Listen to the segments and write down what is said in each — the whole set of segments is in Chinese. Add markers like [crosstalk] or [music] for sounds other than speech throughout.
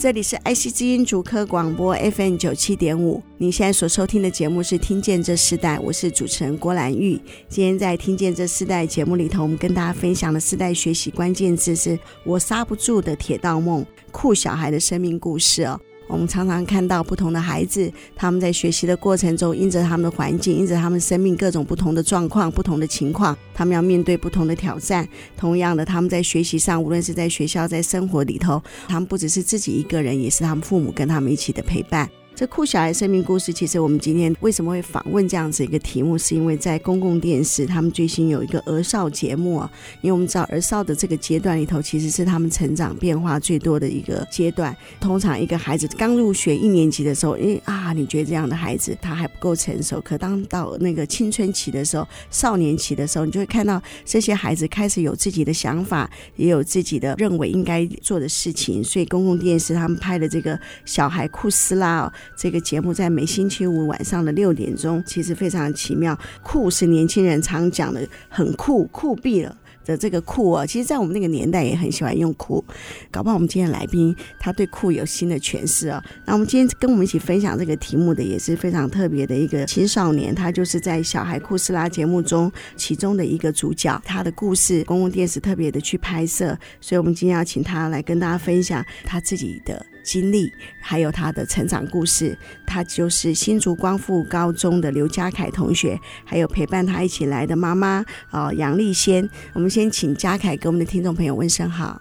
这里是爱惜之音主科广播 FM 九七点五，你现在所收听的节目是《听见这世代》，我是主持人郭兰玉。今天在《听见这世代》节目里头，我们跟大家分享的世代学习关键字是“我刹不住的铁道梦”，酷小孩的生命故事哦。我们常常看到不同的孩子，他们在学习的过程中，因着他们的环境，因着他们生命各种不同的状况、不同的情况，他们要面对不同的挑战。同样的，他们在学习上，无论是在学校、在生活里头，他们不只是自己一个人，也是他们父母跟他们一起的陪伴。这酷小孩生命故事，其实我们今天为什么会访问这样子一个题目，是因为在公共电视，他们最新有一个儿少节目。因为我们知道儿少的这个阶段里头，其实是他们成长变化最多的一个阶段。通常一个孩子刚入学一年级的时候，因为啊，你觉得这样的孩子他还不够成熟。可当到那个青春期的时候，少年期的时候，你就会看到这些孩子开始有自己的想法，也有自己的认为应该做的事情。所以公共电视他们拍的这个小孩酷斯拉哦。这个节目在每星期五晚上的六点钟，其实非常奇妙。酷是年轻人常讲的，很酷，酷毙了。的这个酷啊，其实，在我们那个年代也很喜欢用酷。搞不好我们今天来宾他对酷有新的诠释啊。那我们今天跟我们一起分享这个题目的也是非常特别的一个青少年，他就是在《小孩酷斯拉》节目中其中的一个主角。他的故事，公共电视特别的去拍摄，所以我们今天要请他来跟大家分享他自己的经历，还有他的成长故事。他就是新竹光复高中的刘家凯同学，还有陪伴他一起来的妈妈哦杨丽仙。我们先。请家凯给我们的听众朋友问声好。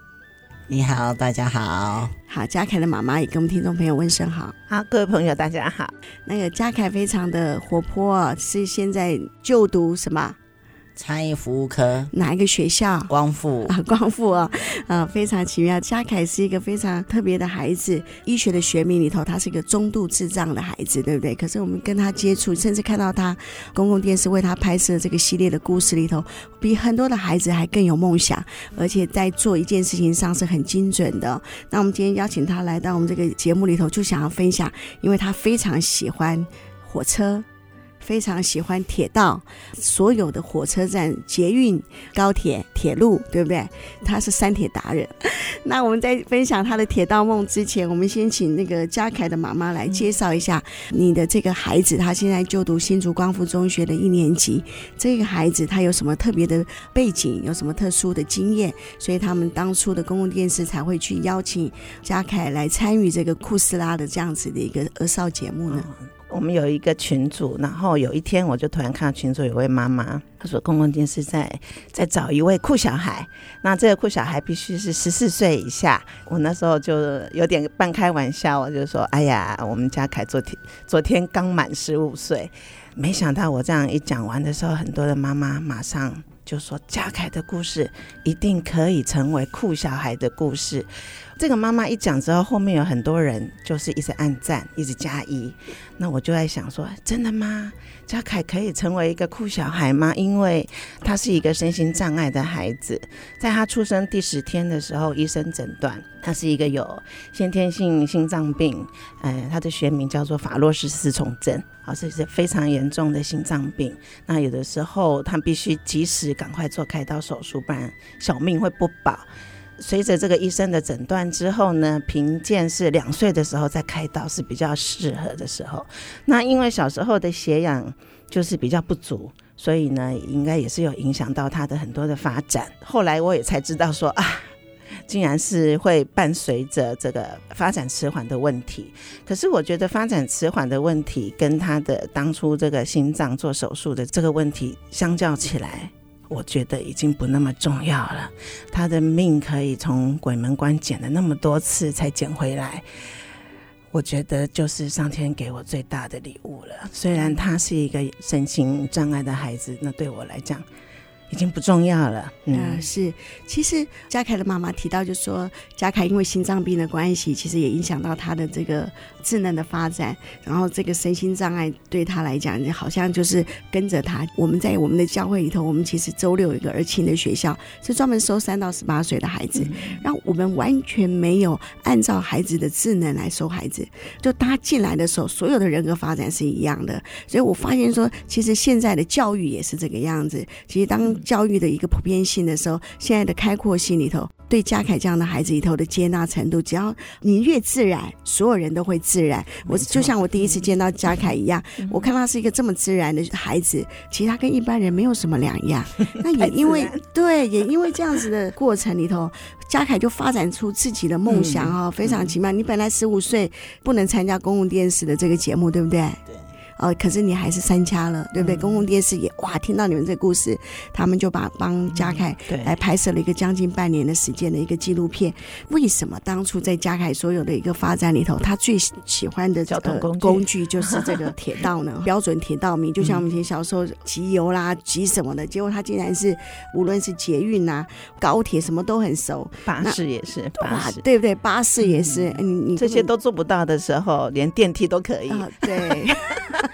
你好，大家好。好，嘉凯的妈妈也跟我们听众朋友问声好。好，各位朋友大家好。那个嘉凯非常的活泼，是现在就读什么？餐饮服务科哪一个学校？光复啊，光复啊，啊，非常奇妙。嘉凯是一个非常特别的孩子，医学的学名里头，他是一个中度智障的孩子，对不对？可是我们跟他接触，甚至看到他公共电视为他拍摄这个系列的故事里头，比很多的孩子还更有梦想，而且在做一件事情上是很精准的。那我们今天邀请他来到我们这个节目里头，就想要分享，因为他非常喜欢火车。非常喜欢铁道，所有的火车站、捷运、高铁、铁路，对不对？他是三铁达人。[laughs] 那我们在分享他的铁道梦之前，我们先请那个嘉凯的妈妈来介绍一下你的这个孩子。他现在就读新竹光复中学的一年级。这个孩子他有什么特别的背景？有什么特殊的经验？所以他们当初的公共电视才会去邀请嘉凯来参与这个酷斯拉的这样子的一个儿少节目呢？我们有一个群组，然后有一天我就突然看到群组有位妈妈，她说公共电视在在找一位酷小孩，那这个酷小孩必须是十四岁以下。我那时候就有点半开玩笑，我就说：“哎呀，我们家凯昨天昨天刚满十五岁。”没想到我这样一讲完的时候，很多的妈妈马上就说：“嘉凯的故事一定可以成为酷小孩的故事。”这个妈妈一讲之后，后面有很多人就是一直按赞，一直加一。那我就在想说，真的吗？嘉凯可以成为一个酷小孩吗？因为他是一个身心障碍的孩子，在他出生第十天的时候，医生诊断他是一个有先天性心脏病，呃，他的学名叫做法洛氏四重症，啊，是是非常严重的心脏病。那有的时候他必须及时赶快做开刀手术，不然小命会不保。随着这个医生的诊断之后呢，评鉴是两岁的时候再开刀是比较适合的时候。那因为小时候的血氧就是比较不足，所以呢，应该也是有影响到他的很多的发展。后来我也才知道说啊，竟然是会伴随着这个发展迟缓的问题。可是我觉得发展迟缓的问题跟他的当初这个心脏做手术的这个问题相较起来。我觉得已经不那么重要了。他的命可以从鬼门关捡了那么多次才捡回来，我觉得就是上天给我最大的礼物了。虽然他是一个身心障碍的孩子，那对我来讲已经不重要了。嗯，呃、是。其实嘉凯的妈妈提到，就说嘉凯因为心脏病的关系，其实也影响到他的这个智能的发展。然后这个身心障碍对他来讲，好像就是跟着他。我们在我们的教会里头，我们其实周六有一个儿青的学校，是专门收三到十八岁的孩子。然后我们完全没有按照孩子的智能来收孩子，就他进来的时候，所有的人格发展是一样的。所以我发现说，其实现在的教育也是这个样子。其实当教育的一个普遍性的时候，现在的开阔性里头，对嘉凯这样的孩子里头的接纳程度，只要你越自然，所有人都会自然。我就像我第一次见到嘉凯一样，我看他是一个这么自然的孩子，其实他跟一般人没有什么两样。[laughs] 那也因为对，也因为这样子的过程里头，嘉凯就发展出自己的梦想哦，非常奇妙。你本来十五岁不能参加公共电视的这个节目，对不对？对。哦，可是你还是三家了，对不对？嗯、公共电视也哇，听到你们这个故事，他们就把帮嘉凯来拍摄了一个将近半年的时间的一个纪录片。为什么当初在嘉凯所有的一个发展里头，他最喜欢的交通工具就是这个 [laughs] 铁道呢？标准铁道迷，就像我们以前小时候集邮啦、集什么的，结果他竟然是无论是捷运呐、啊、高铁什么都很熟，巴士也是，巴士对不对？巴士也是，嗯、你你这些都做不到的时候，连电梯都可以。啊、对。[laughs] [laughs]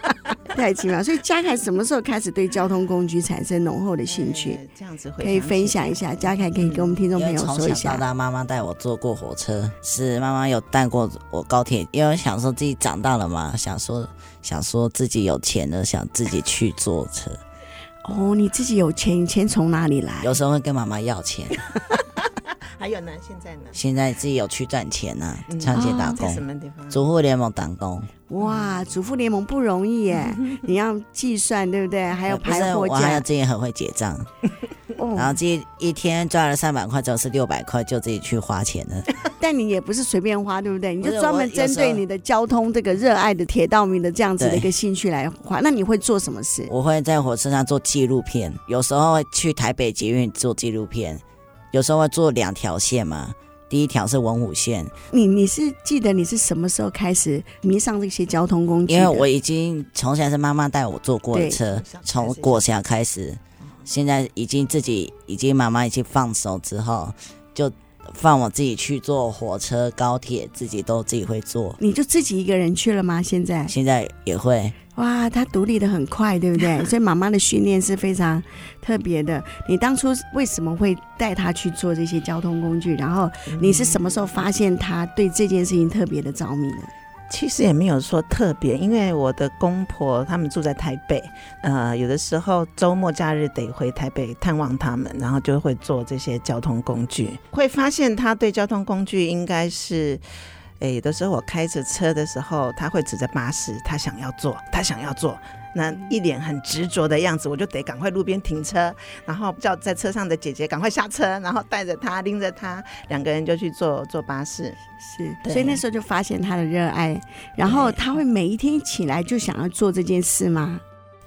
太奇妙，所以嘉凯什么时候开始对交通工具产生浓厚的兴趣？这样子可以分享一下。嘉凯可以跟我们听众朋友说一下。从小到大，妈妈带我坐过火车，是妈妈有带过我高铁，因为想说自己长大了嘛，想说想说自己有钱了，想自己去坐车。哦，你自己有钱，你钱从哪里来？有时候会跟妈妈要钱。[laughs] 还有呢？现在呢？现在自己有去赚钱呢、啊，长期打工。在什么地方？主妇联盟打工。哇，主妇联盟不容易耶！[laughs] 你要计算对不对？还有排。我还有自己很会结账。[laughs] 然后自己一天赚了三百块，就是六百块，就自己去花钱了。[laughs] 但你也不是随便花，对不对？你就专门针对你的交通这个热爱的铁道迷的这样子的一个兴趣来花。那你会做什么事？我会在火车上做纪录片，有时候会去台北捷运做纪录片。有时候会做两条线嘛，第一条是文武线。你你是记得你是什么时候开始迷上这些交通工具？因为我已经从小是妈妈带我坐过的车，从国小开始，现在已经自己已经妈妈已经放手之后，就放我自己去坐火车、高铁，自己都自己会坐。你就自己一个人去了吗？现在现在也会。哇，他独立的很快，对不对？[laughs] 所以妈妈的训练是非常特别的。你当初为什么会带他去做这些交通工具？然后你是什么时候发现他对这件事情特别的着迷呢？其实也没有说特别，因为我的公婆他们住在台北，呃，有的时候周末假日得回台北探望他们，然后就会做这些交通工具。会发现他对交通工具应该是。哎，有的时候我开着车的时候，他会指着巴士，他想要坐，他想要坐，那一脸很执着的样子，我就得赶快路边停车，然后叫在车上的姐姐赶快下车，然后带着他拎着他，两个人就去坐坐巴士。是，所以那时候就发现他的热爱，然后他会每一天起来就想要做这件事吗？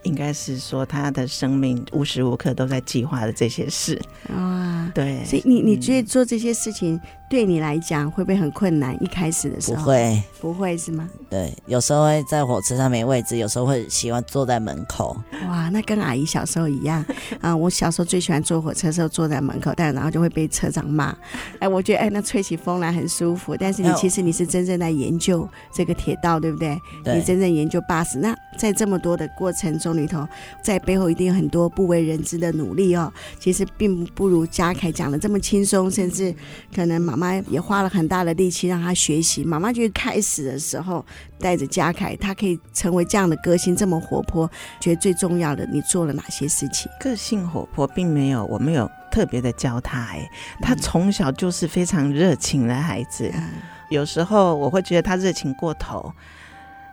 应该是说他的生命无时无刻都在计划的这些事啊，对，所以你你觉得做这些事情？对你来讲会不会很困难？一开始的时候不会，不会是吗？对，有时候会在火车上没位置，有时候会喜欢坐在门口。哇，那跟阿姨小时候一样 [laughs] 啊、嗯！我小时候最喜欢坐火车的时候坐在门口，但然后就会被车长骂。哎，我觉得哎，那吹起风来很舒服。但是你其实你是真正在研究这个铁道，对不对？对。你真正研究巴士。那在这么多的过程中里头，在背后一定有很多不为人知的努力哦。其实并不如嘉凯讲的这么轻松，甚至可能妈。妈妈也花了很大的力气让他学习。妈妈就开始的时候带着嘉凯，他可以成为这样的歌星，这么活泼。觉得最重要的，你做了哪些事情？个性活泼，并没有，我没有特别的教他。哎，他从小就是非常热情的孩子。嗯。有时候我会觉得他热情过头。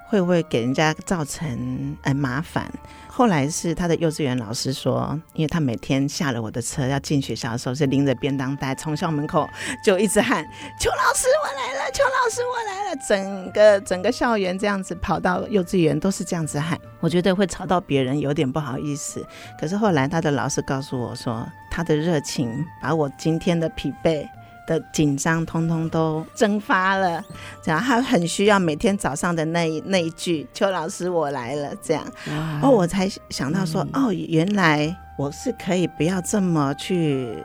会不会给人家造成呃麻烦？后来是他的幼稚园老师说，因为他每天下了我的车要进学校的时候，是拎着便当袋从校门口就一直喊：“邱老师我来了，邱老师我来了！”整个整个校园这样子跑到幼稚园都是这样子喊，我觉得会吵到别人，有点不好意思。可是后来他的老师告诉我说，他的热情把我今天的疲惫的紧张通通都蒸发了。然后他很需要每天早上的那一那一句“邱老师，我来了”这样，哦，我才想到说，嗯、哦，原来我是可以不要这么去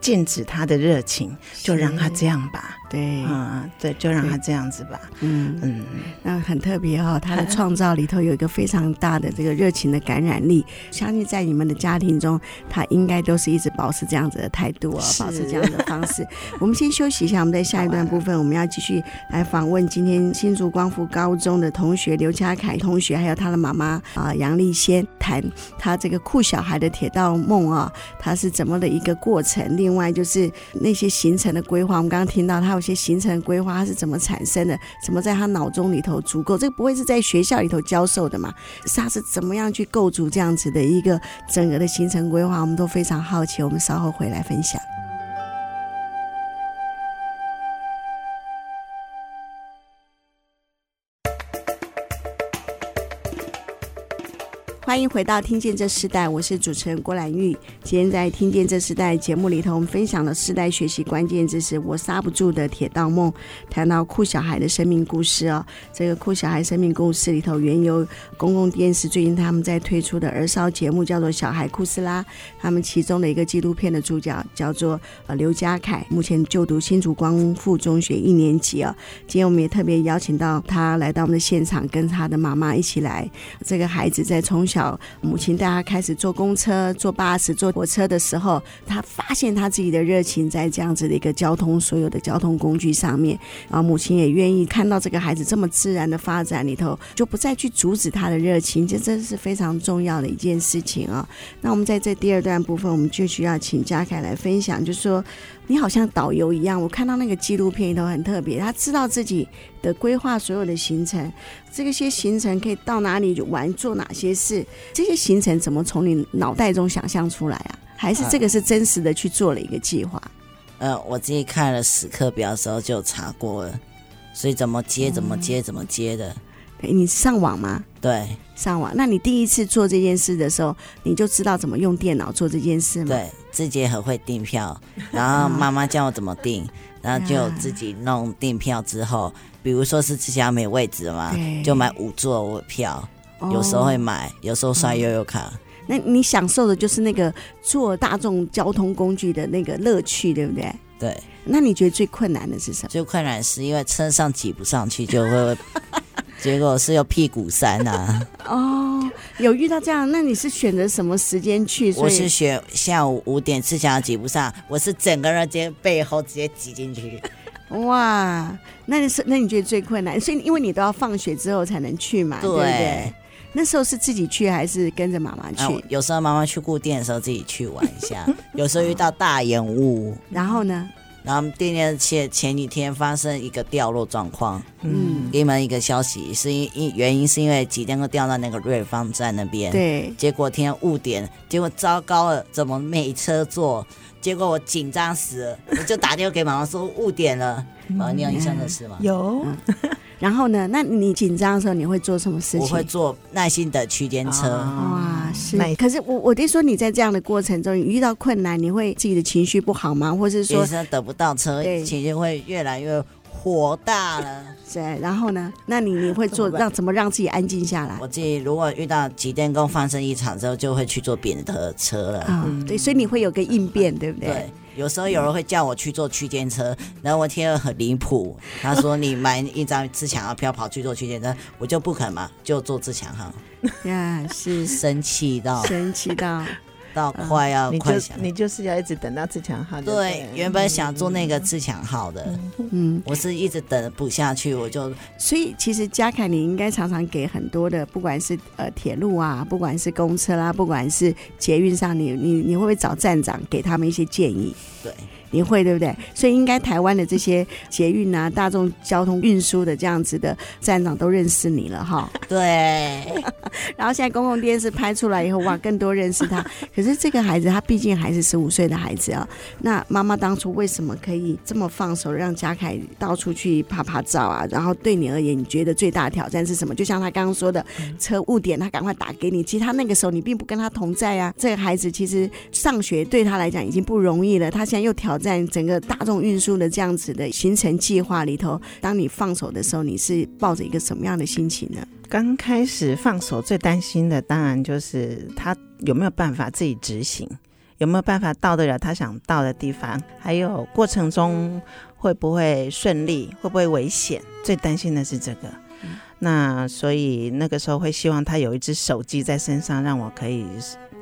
禁止他的热情，就让他这样吧。对，嗯，对，就让他这样子吧。嗯嗯，那很特别哈、哦，他的创造里头有一个非常大的这个热情的感染力。[laughs] 相信在你们的家庭中，他应该都是一直保持这样子的态度啊、哦，保持这样的方式。[laughs] 我们先休息一下，我们在下一段部分，我们要继续来访问今天新竹光复高中的同学刘家凯同学，还有他的妈妈啊杨丽仙，谈他这个酷小孩的铁道梦啊，他是怎么的一个过程。另外就是那些行程的规划，我们刚刚听到他有。一些行程规划，它是怎么产生的？怎么在他脑中里头足够？这个不会是在学校里头教授的嘛？是他是怎么样去构筑这样子的一个整个的行程规划？我们都非常好奇。我们稍后回来分享。欢迎回到《听见这世代》，我是主持人郭兰玉。今天在《听见这世代》节目里头，我们分享了世代学习关键知识“我刹不住的铁道梦”，谈到酷小孩的生命故事哦。这个酷小孩生命故事里头，原由公共电视最近他们在推出的儿少节目叫做《小孩酷斯拉》，他们其中的一个纪录片的主角叫做呃刘家凯，目前就读新竹光复中学一年级哦。今天我们也特别邀请到他来到我们的现场，跟他的妈妈一起来。这个孩子在从小母亲带他开始坐公车、坐巴士、坐火车的时候，他发现他自己的热情在这样子的一个交通所有的交通工具上面，然后母亲也愿意看到这个孩子这么自然的发展里头，就不再去阻止他的热情，这真是非常重要的一件事情啊。那我们在这第二段部分，我们就需要请家凯来分享，就是说。你好像导游一样，我看到那个纪录片里头很特别，他知道自己的规划所有的行程，这个些行程可以到哪里玩，做哪些事，这些行程怎么从你脑袋中想象出来啊？还是这个是真实的去做了一个计划？呃，我自己看了时刻表的时候就查过了，所以怎么接怎么接怎么接的。对，你上网吗？对，上网。那你第一次做这件事的时候，你就知道怎么用电脑做这件事吗？对。自己也很会订票，然后妈妈教我怎么订，然后就自己弄订票之后，比如说是自己要没位置嘛，就买五座票，有时候会买，有时候刷悠悠卡。那你享受的就是那个坐大众交通工具的那个乐趣，对不对？对。那你觉得最困难的是什么？最困难是因为车上挤不上去，就会。结果是有屁股山呐、啊！[laughs] 哦，有遇到这样，那你是选择什么时间去？我是选下午五点，自强挤不上，我是整个人直接背后直接挤进去。哇，那你是那你觉得最困难？所以因为你都要放学之后才能去嘛，对，对不对？那时候是自己去还是跟着妈妈去？啊、有时候妈妈去固店的时候自己去玩一下，有时候遇到大延误，然后呢？然后第二前前几天发生一个掉落状况，嗯，给你们一个消息，是因因原因是因为几天都掉到那个瑞芳站那边，对，结果天误点，结果糟糕了，怎么没车坐？结果我紧张死了，我就打电话给妈妈说误点了，妈妈，你有印象的事吗？有。然后呢？那你紧张的时候你会做什么事情？我会做耐心的区间车。哇，是。可是我我得说你在这样的过程中，你遇到困难，你会自己的情绪不好吗？或是说得不到车，情绪会越来越火大了。[laughs] 对。然后呢？那你你会做让怎么让自己安静下来？我自己如果遇到急电工发生异常之后，就会去坐别的车了。嗯，对。所以你会有个应变，对不对？对。有时候有人会叫我去坐区间车，然后我听了很离谱。他说：“你买一张自强号票跑去坐区间车，我就不肯嘛，就坐自强号。[laughs] ”呀，是生气到生气到。到快要快想，你就是要一直等到自强号。对，原本想做那个自强号的，嗯，我是一直等不下去，我就。所以其实嘉凯，你应该常常给很多的，不管是呃铁路啊，不管是公车啦，不管是捷运上，你你你会不会找站长给他们一些建议？对。你会对不对？所以应该台湾的这些捷运啊、大众交通运输的这样子的站长都认识你了哈。[laughs] 对。[laughs] 然后现在公共电视拍出来以后，哇，更多认识他。可是这个孩子他毕竟还是十五岁的孩子啊。那妈妈当初为什么可以这么放手，让嘉凯到处去拍拍照啊？然后对你而言，你觉得最大的挑战是什么？就像他刚刚说的，车误点，他赶快打给你。其实他那个时候你并不跟他同在啊。这个孩子其实上学对他来讲已经不容易了，他现在又挑。战整个大众运输的这样子的行程计划里头，当你放手的时候，你是抱着一个什么样的心情呢？刚开始放手，最担心的当然就是他有没有办法自己执行，有没有办法到得了他想到的地方，还有过程中会不会顺利，会不会危险，最担心的是这个。那所以那个时候会希望他有一只手机在身上，让我可以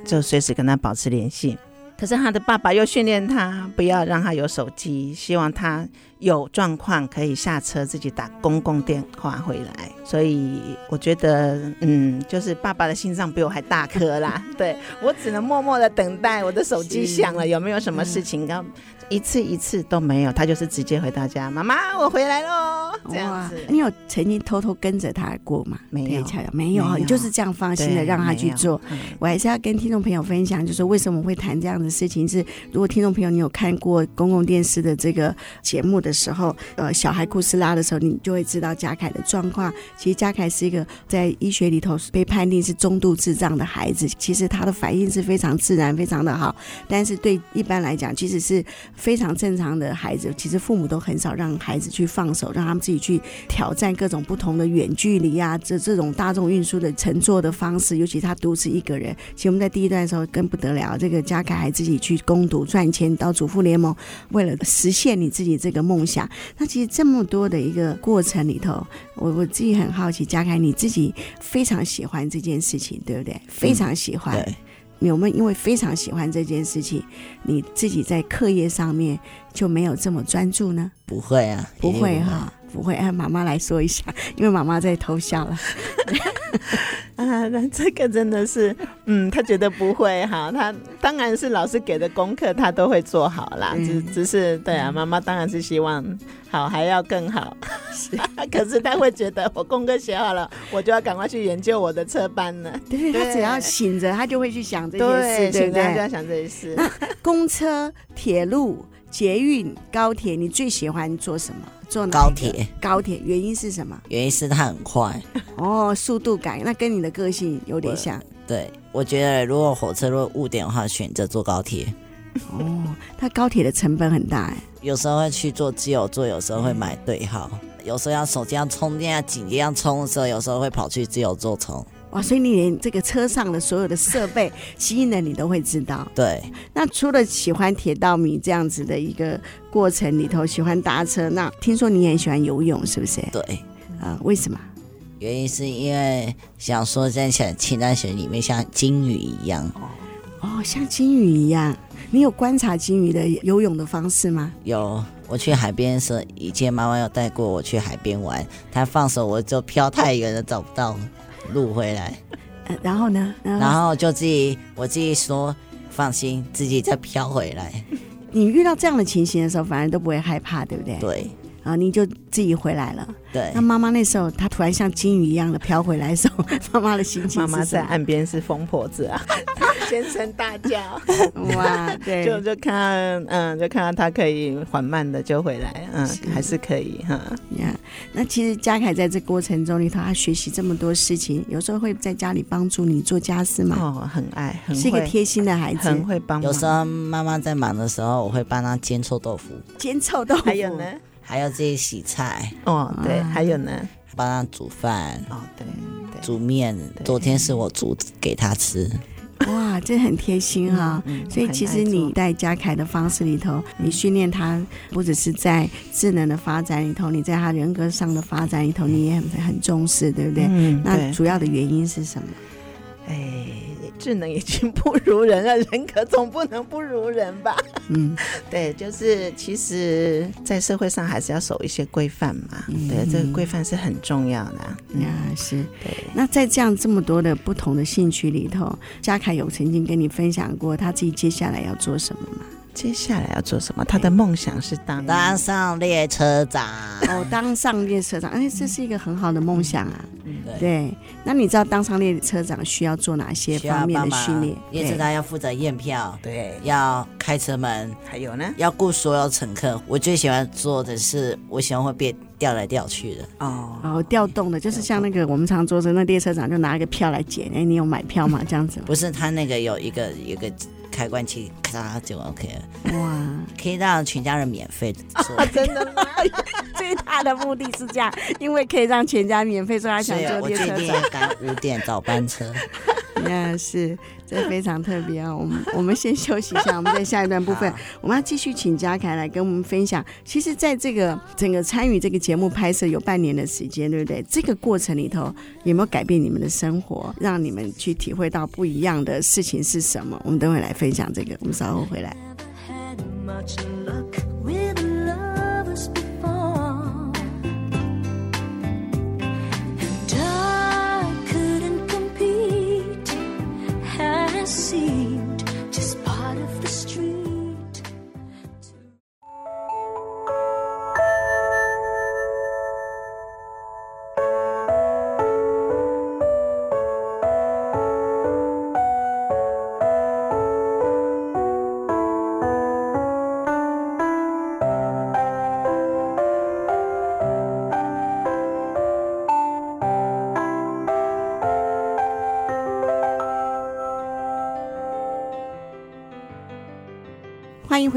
就随时跟他保持联系。可是他的爸爸又训练他不要让他有手机，希望他有状况可以下车自己打公共电话回来。所以我觉得，嗯，就是爸爸的心脏比我还大颗啦。[laughs] 对，我只能默默的等待我的手机响了，有没有什么事情刚。一次一次都没有，他就是直接回到家，妈妈，我回来喽。这样子，你有曾经偷偷跟着他过吗？没有，没有，你就是这样放心的让他去做。我还是要跟听众朋友分享，就是为什么会谈这样的事情是，如果听众朋友你有看过公共电视的这个节目的时候，呃，小孩库斯拉的时候，你就会知道嘉凯的状况。其实嘉凯是一个在医学里头被判定是中度智障的孩子，其实他的反应是非常自然，非常的好。但是对一般来讲，其实是。非常正常的孩子，其实父母都很少让孩子去放手，让他们自己去挑战各种不同的远距离啊，这这种大众运输的乘坐的方式。尤其他独自一个人，其实我们在第一段的时候更不得了。这个嘉凯还自己去攻读赚钱到主妇联盟，为了实现你自己这个梦想。那其实这么多的一个过程里头，我我自己很好奇，嘉凯你自己非常喜欢这件事情，对不对？非常喜欢。有没有因为非常喜欢这件事情，你自己在课业上面就没有这么专注呢？不会啊，不会哈，不会。哎，妈妈来说一下，[laughs] 因为妈妈在偷笑了。[laughs] 啊，那这个真的是，嗯，他觉得不会哈，他当然是老师给的功课，他都会做好啦。只、嗯、只是对啊，妈妈当然是希望好还要更好。是，[laughs] 可是他会觉得我功课写好了，我就要赶快去研究我的车班了。对，他只要醒着，他就会去想这件事，对不对？他就要想这些事。那公车、铁路、捷运、高铁，你最喜欢做什么？坐哪？高铁。高铁，原因是什么？原因是它很快。[laughs] 哦，速度感，那跟你的个性有点像。对，我觉得如果火车如果误点的话，选择坐高铁。哦，它高铁的成本很大哎。有时候会去坐自由座，有时候会买对号，有时候要手机要充电要紧急要充的时候，有时候会跑去自由座充。哇，所以你连这个车上的所有的设备 [laughs] 机能你都会知道。对。那除了喜欢铁道迷这样子的一个过程里头，喜欢搭车，那听说你也喜欢游泳，是不是？对。啊、呃，为什么？原因是因为想说在像清淡水里面像金鱼一样。哦，像金鱼一样。你有观察金鱼的游泳的方式吗？有。我去海边的时候，以前妈妈有带过我去海边玩，她放手我就飘太远了，找不到。录回来，呃，然后呢？然后，就自己，我自己说放心，自己再飘回来。[laughs] 你遇到这样的情形的时候，反而都不会害怕，对不对？对。然后你就自己回来了。对。那妈妈那时候，她突然像金鱼一样的飘回来的时候，[laughs] 妈妈的心情是？妈妈在岸边是疯婆子啊。[laughs] 尖声大叫，[laughs] 哇！对，就就看，嗯，就看到他可以缓慢的就回来，嗯，是还是可以哈。呀，那其实嘉凯在这过程中里头，他学习这么多事情，有时候会在家里帮助你做家事吗？哦，很爱，很是一个贴心的孩子，很会帮。有时候妈妈在忙的时候，我会帮他煎臭豆腐，煎臭豆腐，还有呢，还要自己洗菜，哦，对，啊、还有呢，帮他煮饭，哦，对，对煮面。昨天是我煮给他吃。哇，这很贴心哈、哦！嗯嗯、所以其实你带嘉凯的方式里头，嗯、你训练他不只是在智能的发展里头，你在他人格上的发展里头，你也很很重视，对不对？嗯、那主要的原因是什么？哎。智能已经不如人了，人格总不能不如人吧？嗯，[laughs] 对，就是其实，在社会上还是要守一些规范嘛。嗯、对，这个规范是很重要的。嗯，嗯是。对。那在这样这么多的不同的兴趣里头，嘉凯有曾经跟你分享过他自己接下来要做什么吗？接下来要做什么？他的梦想是当当上列车长。哦，当上列车长，哎，这是一个很好的梦想啊。嗯，对。对，那你知道当上列车长需要做哪些方面的训练？列车长要负责验票，对，要开车门，还有呢，要顾所有乘客。我最喜欢做的是，我喜欢会变。调来调去的。哦，然后调动的，就是像那个我们常坐着那列车长就拿一个票来捡，哎，你有买票吗？这样子？不是，他那个有一个一个开关器，咔就 OK 了。哇，可以让全家人免费坐。啊，[laughs] 真的吗？[laughs] 最大的目的是这样，因为可以让全家免费，所以他想坐列车长。我最近赶五点早班车。那是，这非常特别啊！我们我们先休息一下，我们在下一段部分，我们要继续请嘉凯来跟我们分享。其实，在这个整个参与这个节目拍摄有半年的时间，对不对？这个过程里头有没有改变你们的生活，让你们去体会到不一样的事情是什么？我们等会来分享这个，我们稍后回来。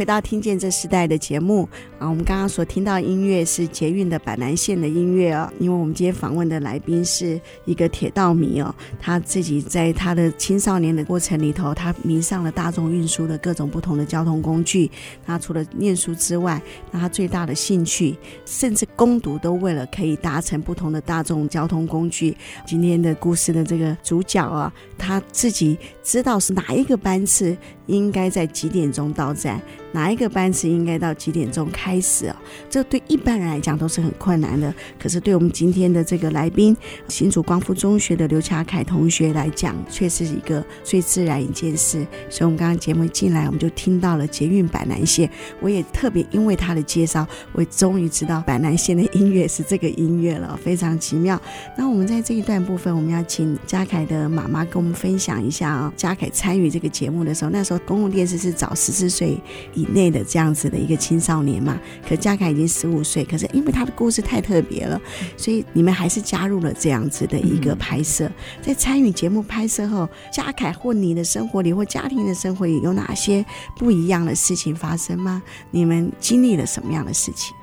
回到《听见这时代》的节目啊！我们刚刚所听到音乐是捷运的板南线的音乐哦，因为我们今天访问的来宾是一个铁道迷哦，他自己在他的青少年的过程里头，他迷上了大众运输的各种不同的交通工具。他除了念书之外，那他最大的兴趣，甚至攻读都为了可以搭乘不同的大众交通工具。今天的故事的这个主角啊，他自己知道是哪一个班次应该在几点钟到站。哪一个班次应该到几点钟开始啊？这对一般人来讲都是很困难的。可是对我们今天的这个来宾，新竹光复中学的刘嘉凯同学来讲，却是一个最自然一件事。所以，我们刚刚节目一进来，我们就听到了捷运板南线。我也特别因为他的介绍，我终于知道板南线的音乐是这个音乐了，非常奇妙。那我们在这一段部分，我们要请嘉凯的妈妈跟我们分享一下啊。嘉凯参与这个节目的时候，那时候公共电视是早十四岁以内的这样子的一个青少年嘛，可嘉凯已经十五岁，可是因为他的故事太特别了，所以你们还是加入了这样子的一个拍摄。在参与节目拍摄后，嘉凯或你的生活里或家庭的生活里有哪些不一样的事情发生吗？你们经历了什么样的事情？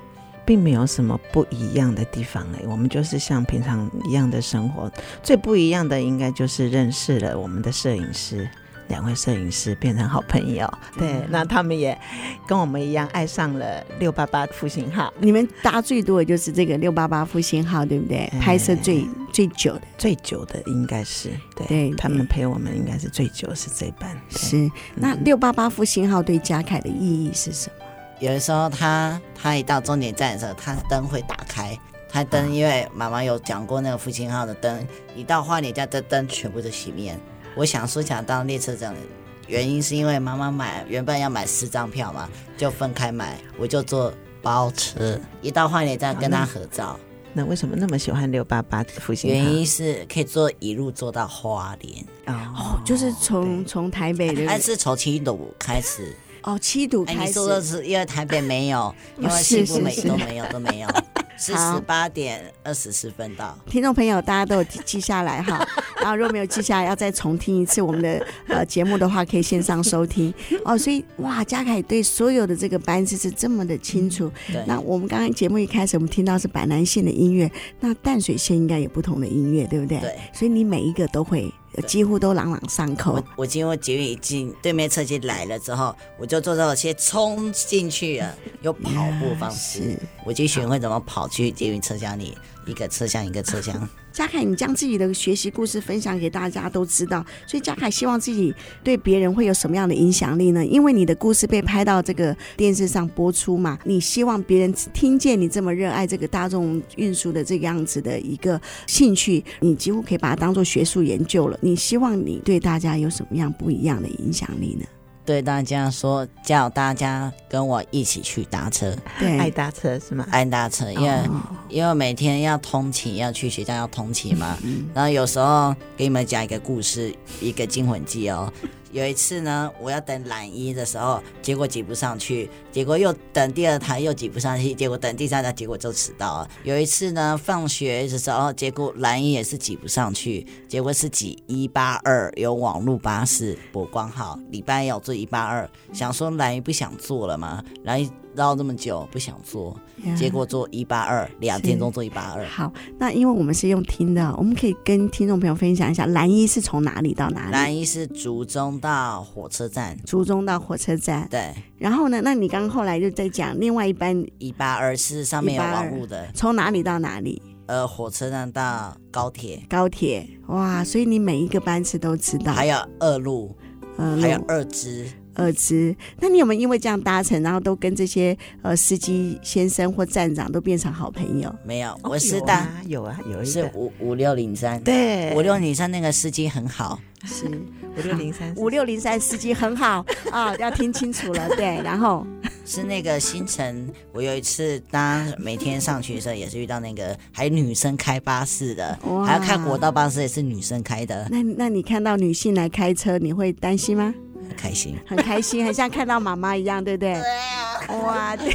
并没有什么不一样的地方哎，我们就是像平常一样的生活。最不一样的应该就是认识了我们的摄影师。两位摄影师变成好朋友，对，那他们也跟我们一样爱上了六八八复兴号。你们搭最多的就是这个六八八复兴号，对不对？欸、拍摄最最久的，最久的应该是对，对他们陪我们应该是最久是这班。是，那六八八复兴号对嘉凯的意义是什么？有的时候他他一到终点站的时候，他灯会打开，他灯因为妈妈有讲过，那个复兴号的灯一到花莲家的灯全部都熄灭。我想说想当列车长的原因是因为妈妈买原本要买四张票嘛，就分开买，我就坐包车，一到花莲站跟他合照。那为什么那么喜欢六八八复兴？原因是可以坐一路坐到花莲哦，就是从从台北的，还是从七堵开始？哦，七堵开始。你说的是因为台北没有，因为西部美都没有都没有。是十八点二十四分到。听众朋友，大家都有记下来哈。[laughs] 然后如果没有记下来，要再重听一次我们的呃节目的话，可以线上收听哦。所以哇，嘉凯对所有的这个班次是这么的清楚。对。那我们刚刚节目一开始，我们听到是板南线的音乐，那淡水线应该有不同的音乐，对不对？对。所以你每一个都会。几乎都朗朗上口。我我经过捷运已经对面车进来了之后，我就坐到先冲进去了，[laughs] 用跑步方式，嗯、我就学会怎么跑去捷运车厢里，一个车厢一个车厢。嘉凯，你将自己的学习故事分享给大家都知道，所以嘉凯希望自己对别人会有什么样的影响力呢？因为你的故事被拍到这个电视上播出嘛，你希望别人听见你这么热爱这个大众运输的这个样子的一个兴趣，你几乎可以把它当做学术研究了。你希望你对大家有什么样不一样的影响力呢？对大家说，叫大家跟我一起去搭车，对，爱搭车是吗？爱搭车，因为、哦、因为每天要通勤，要去学校要通勤嘛。嗯、然后有时候给你们讲一个故事，一个惊魂记哦。有一次呢，我要等蓝一的时候，结果挤不上去，结果又等第二台又挤不上去，结果等第三台，结果就迟到了。有一次呢，放学的时候，结果蓝一也是挤不上去，结果是挤一八二，有网络巴士，国光号，礼拜要坐一八二，想说蓝一不想坐了嘛？蓝一。绕这么久不想坐，yeah, 结果坐一八二，两天中坐一八二。好，那因为我们是用听的，我们可以跟听众朋友分享一下，蓝一是从哪里到哪里？蓝一是竹中到火车站，竹中到火车站。对。然后呢？那你刚刚后来就在讲另外一班一八二是上面有网路的，从哪里到哪里？呃，火车站到高铁。高铁，哇！所以你每一个班次都知道。还有二路，呃，还有二支。儿子，那你有没有因为这样搭乘，然后都跟这些呃司机先生或站长都变成好朋友？没有，我是搭有啊，有一个。是五五六零三，对，五六零三那个司机很好，是 [laughs] 五六零三，五六零三司机很好啊，[laughs] 要听清楚了，对，然后。是那个新城，我有一次搭每天上去的时候也是遇到那个还有女生开巴士的，还要看国道巴士也是女生开的。那那你看到女性来开车，你会担心吗？开心，很开心，很像看到妈妈一样，对不对？对啊，哇，对，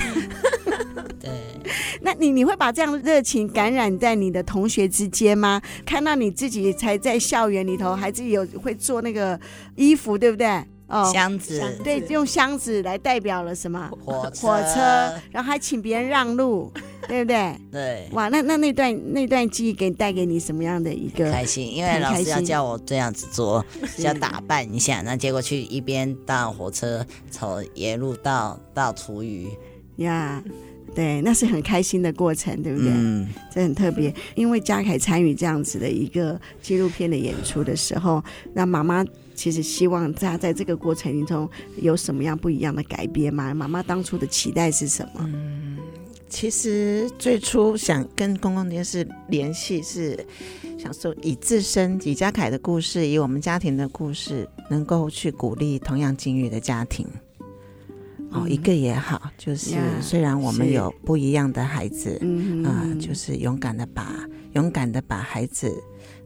[laughs] 对。那你你会把这样的热情感染在你的同学之间吗？看到你自己才在校园里头，还自己有会做那个衣服，对不对？哦，箱子，对，用箱子来代表了什么？火车，火车，然后还请别人让路，[laughs] 对不对？对。哇，那那那段那段记忆给带给你什么样的一个开心？因为老师要叫我这样子做，要打扮一下。那结果去一边搭火车，从沿路到到厨余呀。Yeah. 对，那是很开心的过程，对不对？嗯，这很特别，因为嘉凯参与这样子的一个纪录片的演出的时候，那妈妈其实希望他在这个过程里头有什么样不一样的改变吗？妈妈当初的期待是什么？嗯，其实最初想跟公共电视联系，是想说以自身以嘉凯的故事，以我们家庭的故事，能够去鼓励同样境遇的家庭。哦，一个也好，就是虽然我们有不一样的孩子，嗯啊、呃，就是勇敢的把勇敢的把孩子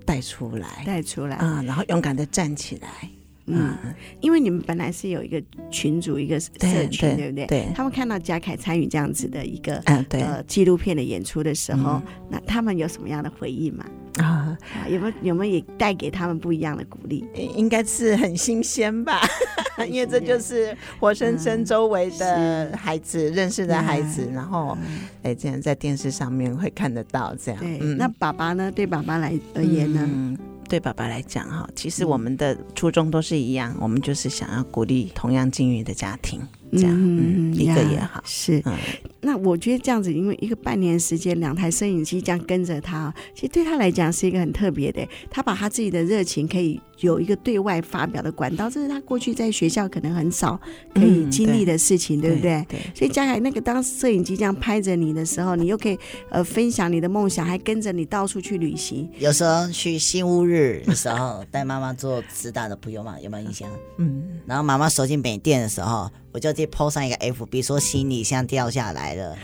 带出来，带出来。啊、呃，然后勇敢的站起来，嗯，嗯，因为你们本来是有一个群组，一个社群，对，对，对不对？对，他们看到嘉凯参与这样子的一个呃纪录片的演出的时候，嗯、那他们有什么样的回忆吗？啊，有没有有没有也带给他们不一样的鼓励？应该是很新鲜吧，[laughs] 因为这就是活生生周围的孩子、嗯、认识的孩子，然后哎，这样在电视上面会看得到这样。对，嗯、那爸爸呢？对爸爸来而言呢？嗯对爸爸来讲，哈，其实我们的初衷都是一样，我们就是想要鼓励同样境遇的家庭，这样，嗯，一个也好，是。嗯，那我觉得这样子，因为一个半年时间，两台摄影机这样跟着他，其实对他来讲是一个很特别的，他把他自己的热情可以。有一个对外发表的管道，这是他过去在学校可能很少可以经历的事情，嗯、对，对不对？对。所以嘉凯那个当摄影机这样拍着你的时候，你又可以呃分享你的梦想，还跟着你到处去旅行。有时候去新屋日的时候，带妈妈做直达的朋友嘛，有没有印象？嗯。然后妈妈手机没电的时候，我就去碰上一个 FB，说行李箱掉下来了。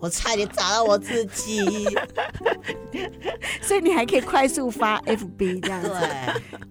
我差点砸到我自己，[laughs] 所以你还可以快速发 FB [laughs] 这样子。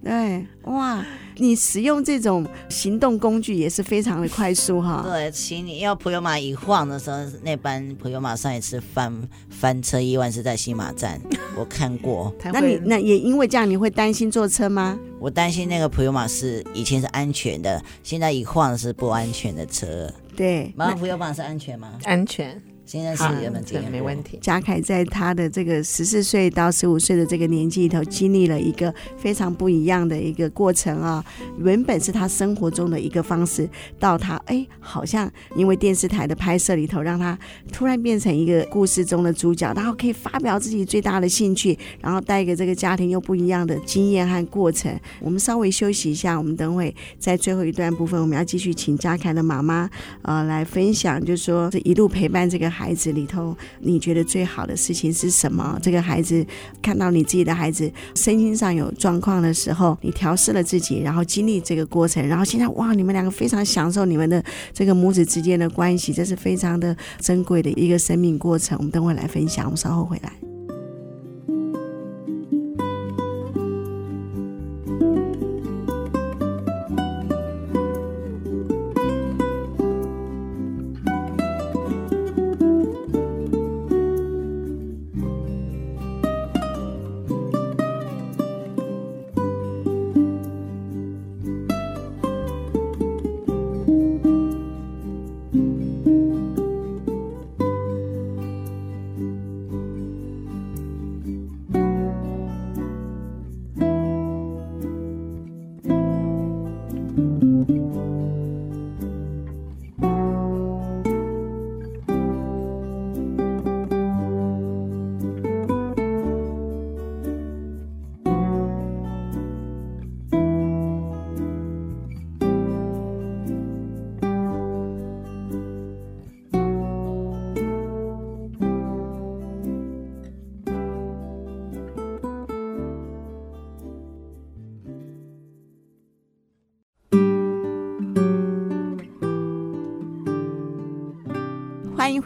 对，对，哇，你使用这种行动工具也是非常的快速哈。对，请你要普悠玛一晃的时候，那班普悠玛上一次翻翻车意外是在新马站，[laughs] 我看过。那你那也因为这样，你会担心坐车吗？我担心那个普悠玛是以前是安全的，现在一晃是不安全的车。对，妈妈普悠玛是安全吗？安全。现在是原本这样，没问题。贾凯在他的这个十四岁到十五岁的这个年纪里头，经历了一个非常不一样的一个过程啊。原本是他生活中的一个方式，到他哎，好像因为电视台的拍摄里头，让他突然变成一个故事中的主角，然后可以发表自己最大的兴趣，然后带给这个家庭又不一样的经验和过程。我们稍微休息一下，我们等会在最后一段部分，我们要继续请贾凯的妈妈呃来分享，就是说这一路陪伴这个。孩孩子里头，你觉得最好的事情是什么？这个孩子看到你自己的孩子身心上有状况的时候，你调试了自己，然后经历这个过程，然后现在哇，你们两个非常享受你们的这个母子之间的关系，这是非常的珍贵的一个生命过程。我们等会来分享，我们稍后回来。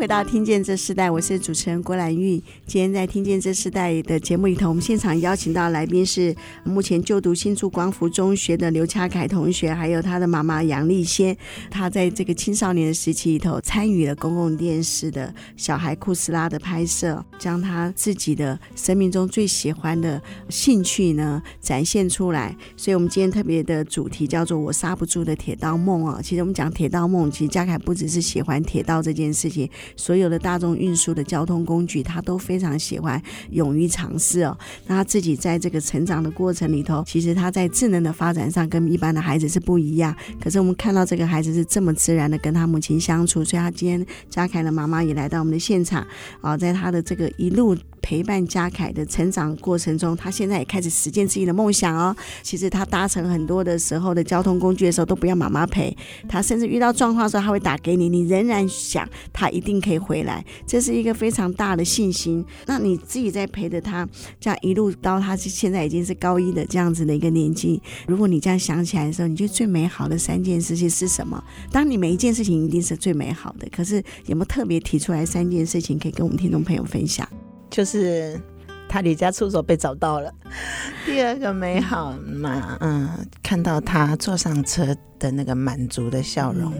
回到《听见这世代》，我是主持人郭兰玉。今天在《听见这世代》的节目里头，我们现场邀请到来宾是目前就读新竹光福中学的刘佳凯同学，还有他的妈妈杨丽仙。他在这个青少年的时期里头，参与了公共电视的小孩库斯拉的拍摄，将他自己的生命中最喜欢的兴趣呢展现出来。所以，我们今天特别的主题叫做“我刹不住的铁道梦”啊。其实，我们讲铁道梦，其实佳凯不只是喜欢铁道这件。事情，所有的大众运输的交通工具，他都非常喜欢，勇于尝试哦。那他自己在这个成长的过程里头，其实他在智能的发展上跟一般的孩子是不一样。可是我们看到这个孩子是这么自然的跟他母亲相处，所以他今天佳凯的妈妈也来到我们的现场啊，在他的这个一路。陪伴佳凯的成长过程中，他现在也开始实践自己的梦想哦。其实他搭乘很多的时候的交通工具的时候，都不要妈妈陪他，甚至遇到状况的时候，他会打给你，你仍然想他一定可以回来，这是一个非常大的信心。那你自己在陪着他，这样一路到他现在已经是高一的这样子的一个年纪，如果你这样想起来的时候，你觉得最美好的三件事情是什么？当你每一件事情一定是最美好的，可是有没有特别提出来三件事情可以跟我们听众朋友分享？就是他离家出走被找到了。[laughs] 第二个美好嘛，嗯，看到他坐上车的那个满足的笑容，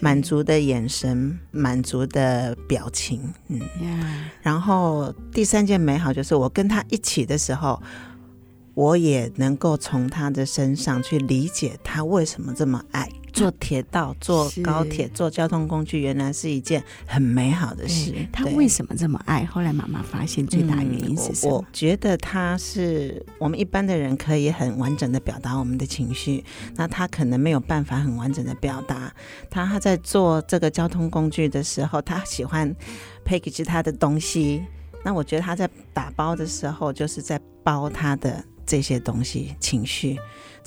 满足的眼神，满足的表情，嗯。然后第三件美好就是我跟他一起的时候，我也能够从他的身上去理解他为什么这么爱。坐铁道、坐高铁、坐交通工具，原来是一件很美好的事。他为什么这么爱？后来妈妈发现最大原因是什么？嗯，我，我觉得他是我们一般的人可以很完整的表达我们的情绪，那他可能没有办法很完整的表达。他他在坐这个交通工具的时候，他喜欢 package 他的东西。那我觉得他在打包的时候，就是在包他的这些东西情绪。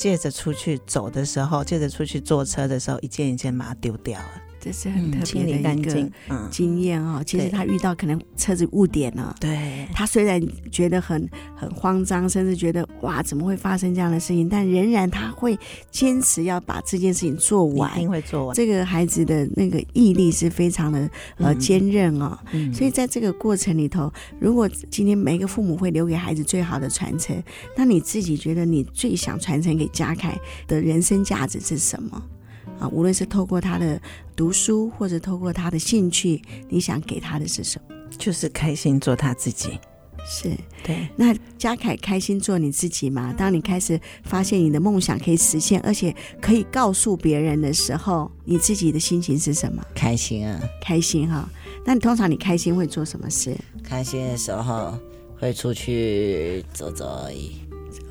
借着出去走的时候，借着出去坐车的时候，一件一件把它丢掉了。这是很特别的一个经验哦。嗯、其实他遇到可能车子误点了，对，他虽然觉得很很慌张，甚至觉得哇，怎么会发生这样的事情？但仍然他会坚持要把这件事情做完，一定会做完。这个孩子的那个毅力是非常的呃坚韧哦。嗯、所以在这个过程里头，如果今天每一个父母会留给孩子最好的传承，那你自己觉得你最想传承给佳凯的人生价值是什么？啊，无论是透过他的读书，或者透过他的兴趣，你想给他的是什么？就是开心做他自己。是对。那嘉凯开心做你自己吗？当你开始发现你的梦想可以实现，而且可以告诉别人的时候，你自己的心情是什么？开心啊，开心哈。那你通常你开心会做什么事？开心的时候会出去走走而已。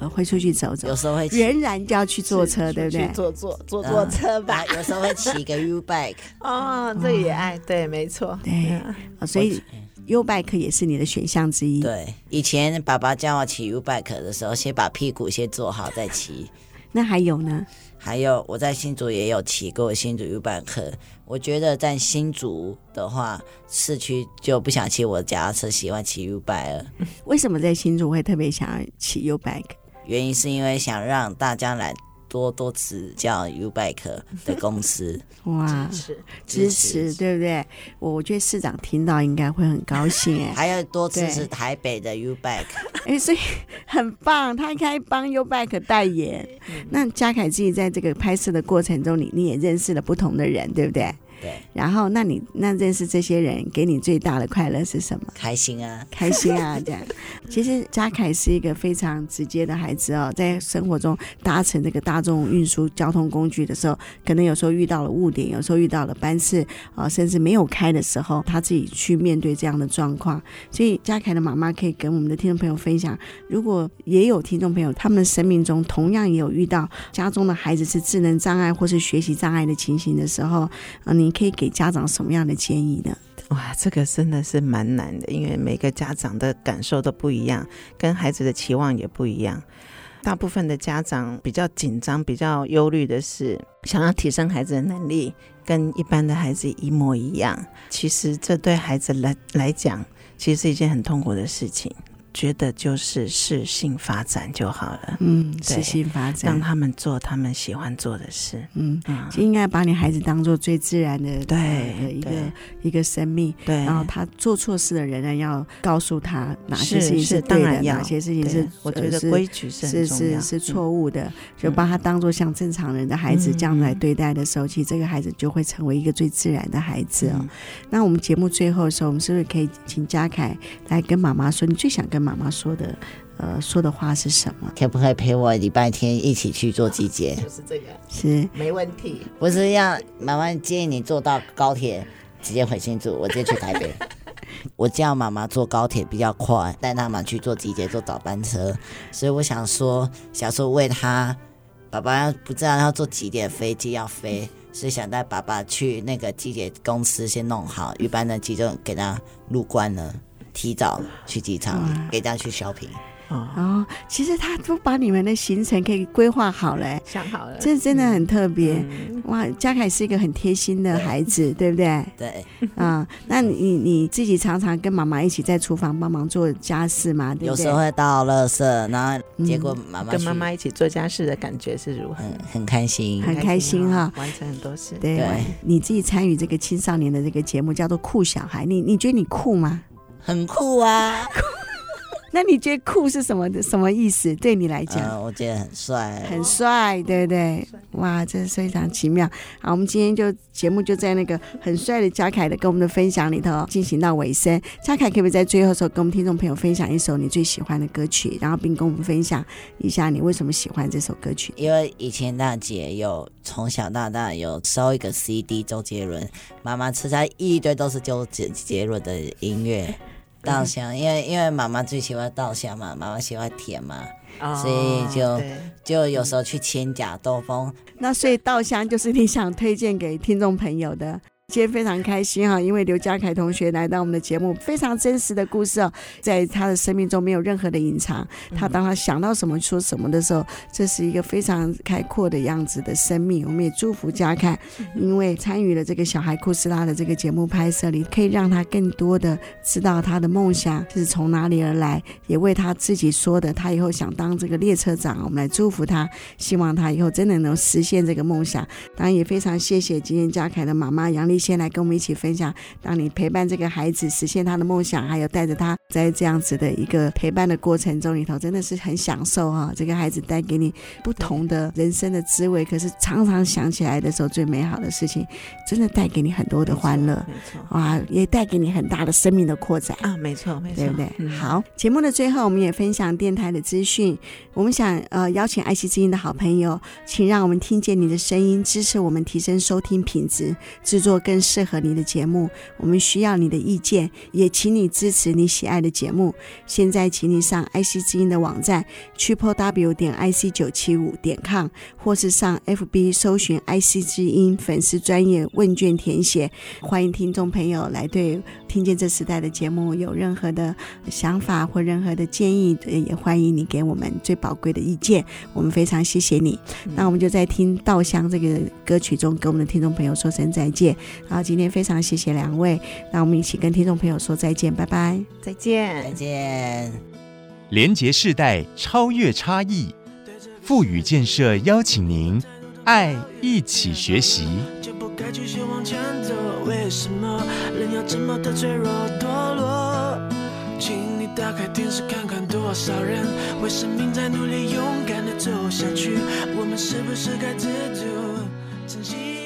会出去走走，有时候会仍然就要去坐车，对不对？坐坐坐坐车吧。有时候会骑个 U bike。[laughs] 哦，这也爱，对，没错，对。所以 U bike 也是你的选项之一。对，以前爸爸教我骑 U bike 的时候，先把屁股先坐好再骑。[laughs] 那还有呢？还有我在新竹也有骑过新竹 U bike。我觉得在新竹的话，市区就不想骑我的脚踏车，喜欢骑 U bike 了。[laughs] 为什么在新竹会特别想要骑 U bike？原因是因为想让大家来多多指教 U-Bike 的公司，[laughs] 哇，支持支持，对不对？我我觉得市长听到应该会很高兴哎，[laughs] 还要多支持台北的 U-Bike，[laughs] 哎，所以很棒，他应该帮 U-Bike 代言。嗯、那嘉凯自己在这个拍摄的过程中，你你也认识了不同的人，对不对？对，然后那你那认识这些人，给你最大的快乐是什么？开心啊，开心啊，这样。其实嘉凯是一个非常直接的孩子哦，在生活中搭乘这个大众运输交通工具的时候，可能有时候遇到了误点，有时候遇到了班次啊，甚至没有开的时候，他自己去面对这样的状况。所以嘉凯的妈妈可以跟我们的听众朋友分享，如果也有听众朋友，他们生命中同样也有遇到家中的孩子是智能障碍或是学习障碍的情形的时候，啊，你。可以给家长什么样的建议呢？哇，这个真的是蛮难的，因为每个家长的感受都不一样，跟孩子的期望也不一样。大部分的家长比较紧张、比较忧虑的是，想要提升孩子的能力，跟一般的孩子一模一样。其实这对孩子来来讲，其实是一件很痛苦的事情。觉得就是适性发展就好了。嗯，适性发展，让他们做他们喜欢做的事。嗯，就应该把你孩子当做最自然的对的一个一个生命。对，然后他做错事的人呢，要告诉他哪些事情是对的，哪些事情是我觉得规矩是是是是错误的，就把他当做像正常人的孩子这样来对待的时候，其实这个孩子就会成为一个最自然的孩子哦。那我们节目最后的时候，我们是不是可以请嘉凯来跟妈妈说，你最想跟妈妈说的，呃，说的话是什么？可不可以陪我礼拜天一起去做集结？[laughs] 就是这个，是没问题。不是要妈妈建议你坐到高铁直接回新竹，我直接去台北。[laughs] 我叫妈妈坐高铁比较快，带他们去坐集结，坐早班车。所以我想说，想说为他爸爸要不知道要坐几点飞机要飞。是想带爸爸去那个集结公司先弄好，一般的集中给他入关了，提早去机场，哇给他去 shopping。哦，其实他都把你们的行程可以规划好了，想好了，这真的很特别。嗯、哇，嘉凯是一个很贴心的孩子，对，对不对？对。啊、嗯，那你你自己常常跟妈妈一起在厨房帮忙做家事嘛？对对，有时候会倒垃圾，然后结果妈妈、嗯、跟妈妈一起做家事的感觉是如何？很很开心，很开心哈，完成很多事。对，对你自己参与这个青少年的这个节目叫做酷小孩，你你觉得你酷吗？很酷啊。[laughs] 那你觉得酷是什么的什么意思？对你来讲，呃，我觉得很帅，很帅，对不对？哇，这是非常奇妙。好，我们今天就节目就在那个很帅的嘉凯的跟我们的分享里头进行到尾声。嘉凯可不可以在最后时候跟我们听众朋友分享一首你最喜欢的歌曲，然后并跟我们分享一下你为什么喜欢这首歌曲？因为以前大姐有从小到大有收一个 CD，周杰伦，妈妈吃菜一堆都是周杰杰伦的音乐。稻香，因为因为妈妈最喜欢稻香嘛，妈妈喜欢甜嘛，哦、所以就就有时候去千甲兜风。那所以稻香就是你想推荐给听众朋友的。今天非常开心哈，因为刘佳凯同学来到我们的节目，非常真实的故事哦，在他的生命中没有任何的隐藏。他当他想到什么说什么的时候，这是一个非常开阔的样子的生命。我们也祝福家凯，因为参与了这个小孩库斯拉的这个节目拍摄里，可以让他更多的知道他的梦想是从哪里而来，也为他自己说的，他以后想当这个列车长。我们来祝福他，希望他以后真的能实现这个梦想。当然也非常谢谢今天佳凯的妈妈杨丽。先来跟我们一起分享，当你陪伴这个孩子实现他的梦想，还有带着他在这样子的一个陪伴的过程中里头，真的是很享受哈、哦。这个孩子带给你不同的人生的滋味，可是常常想起来的时候，最美好的事情，真的带给你很多的欢乐，哇，也带给你很大的生命的扩展啊，没错，没错，对不对？嗯、好，节目的最后，我们也分享电台的资讯。我们想呃邀请爱惜之音的好朋友，请让我们听见你的声音，支持我们提升收听品质，制作更更适合你的节目，我们需要你的意见，也请你支持你喜爱的节目。现在，请你上 IC 之音的网站 triple w 点 ic 九七五点 com，或是上 FB 搜寻 IC 之音粉丝专业问卷填写。欢迎听众朋友来对听见这时代的节目有任何的想法或任何的建议，也欢迎你给我们最宝贵的意见。我们非常谢谢你。那我们就在听《稻香》这个歌曲中，跟我们的听众朋友说声再见。然后今天非常谢谢两位，那我们一起跟听众朋友说再见，拜拜，再见，再见。连结世代，超越差异，富予建设邀请您，爱一起学习。就不该继续往前走，为什么人要这么的脆弱堕落？请你打开电视看看，多少人为生命在努力，勇敢的走下去。我们是不是该知足，珍惜？